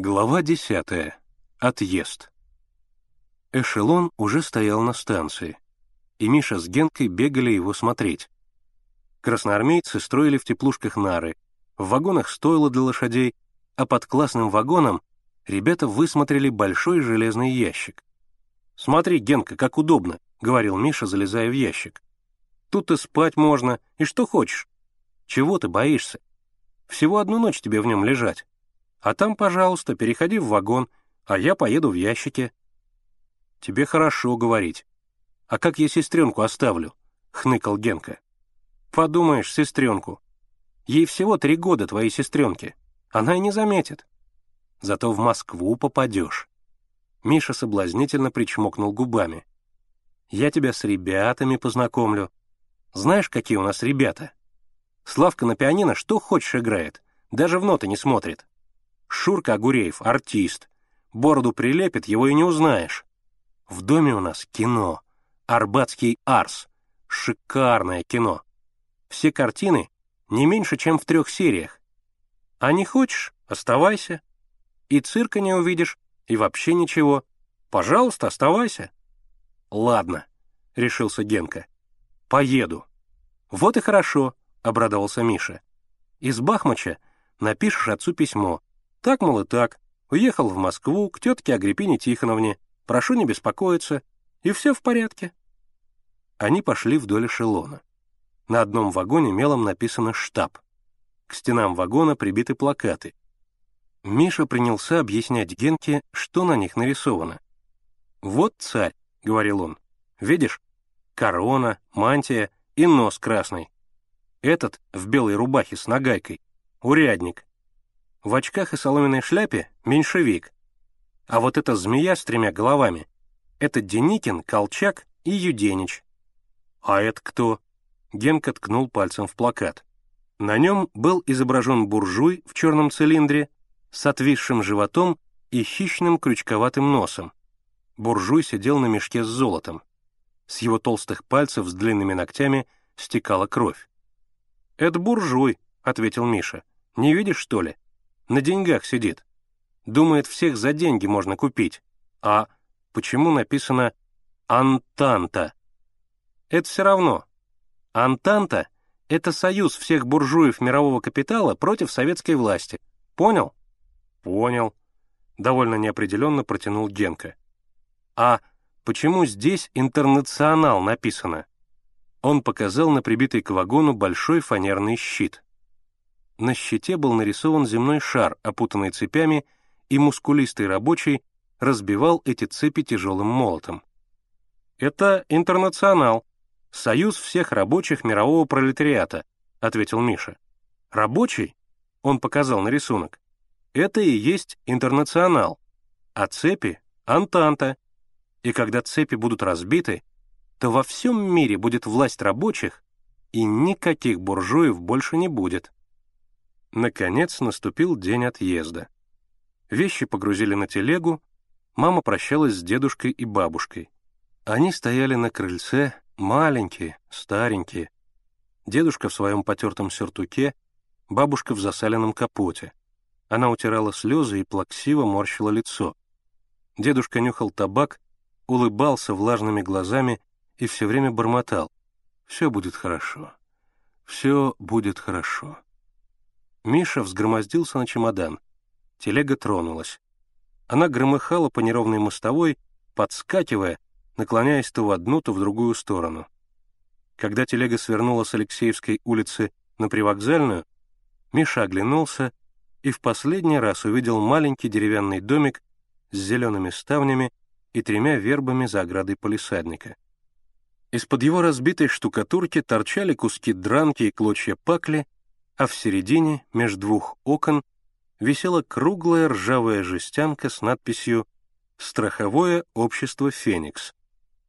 Глава десятая. Отъезд. Эшелон уже стоял на станции, и Миша с Генкой бегали его смотреть. Красноармейцы строили в теплушках нары, в вагонах стойло для лошадей, а под классным вагоном ребята высмотрели большой железный ящик. «Смотри, Генка, как удобно», — говорил Миша, залезая в ящик. «Тут и спать можно, и что хочешь. Чего ты боишься? Всего одну ночь тебе в нем лежать. А там, пожалуйста, переходи в вагон, а я поеду в ящике». «Тебе хорошо говорить. А как я сестренку оставлю?» — хныкал Генка. «Подумаешь, сестренку. Ей всего три года, твоей сестренке. Она и не заметит. Зато в Москву попадешь». Миша соблазнительно причмокнул губами. «Я тебя с ребятами познакомлю. Знаешь, какие у нас ребята? Славка на пианино что хочешь играет, даже в ноты не смотрит. Шурка Огуреев — артист. Бороду прилепит, его и не узнаешь. В доме у нас кино. Арбатский Арс. Шикарное кино. Все картины не меньше, чем в трех сериях. А не хочешь — оставайся. И цирка не увидишь, и вообще ничего. Пожалуйста, оставайся. Ладно, — решился Генка. Поеду. Вот и хорошо, — обрадовался Миша. Из Бахмача напишешь отцу письмо, так, мол, и так. Уехал в Москву к тетке Агриппине Тихоновне. Прошу не беспокоиться. И все в порядке. Они пошли вдоль эшелона. На одном вагоне мелом написано «штаб». К стенам вагона прибиты плакаты. Миша принялся объяснять Генке, что на них нарисовано. «Вот царь», — говорил он. «Видишь? Корона, мантия и нос красный. Этот в белой рубахе с нагайкой. Урядник. В очках и соломенной шляпе — меньшевик. А вот эта змея с тремя головами — это Деникин, Колчак и Юденич. А это кто? Генка ткнул пальцем в плакат. На нем был изображен буржуй в черном цилиндре с отвисшим животом и хищным крючковатым носом. Буржуй сидел на мешке с золотом. С его толстых пальцев с длинными ногтями стекала кровь. «Это буржуй», — ответил Миша. «Не видишь, что ли? На деньгах сидит. Думает, всех за деньги можно купить. А почему написано «Антанта»? Это все равно. Антанта — это союз всех буржуев мирового капитала против советской власти. Понял? Понял. Довольно неопределенно протянул Генка. А почему здесь «Интернационал» написано? Он показал на прибитый к вагону большой фанерный щит — на щите был нарисован земной шар, опутанный цепями, и мускулистый рабочий разбивал эти цепи тяжелым молотом. «Это интернационал, союз всех рабочих мирового пролетариата», — ответил Миша. «Рабочий?» — он показал на рисунок. «Это и есть интернационал, а цепи — антанта. И когда цепи будут разбиты, то во всем мире будет власть рабочих, и никаких буржуев больше не будет». Наконец наступил день отъезда. Вещи погрузили на телегу, мама прощалась с дедушкой и бабушкой. Они стояли на крыльце, маленькие, старенькие. Дедушка в своем потертом сюртуке, бабушка в засаленном капоте. Она утирала слезы и плаксиво морщила лицо. Дедушка нюхал табак, улыбался влажными глазами и все время бормотал. «Все будет хорошо. Все будет хорошо». Миша взгромоздился на чемодан. Телега тронулась. Она громыхала по неровной мостовой, подскакивая, наклоняясь то в одну, то в другую сторону. Когда телега свернула с Алексеевской улицы на привокзальную, Миша оглянулся и в последний раз увидел маленький деревянный домик с зелеными ставнями и тремя вербами за оградой полисадника. Из-под его разбитой штукатурки торчали куски дранки и клочья пакли — а в середине, между двух окон, висела круглая ржавая жестянка с надписью «Страховое общество «Феникс»,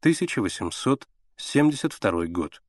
1872 год».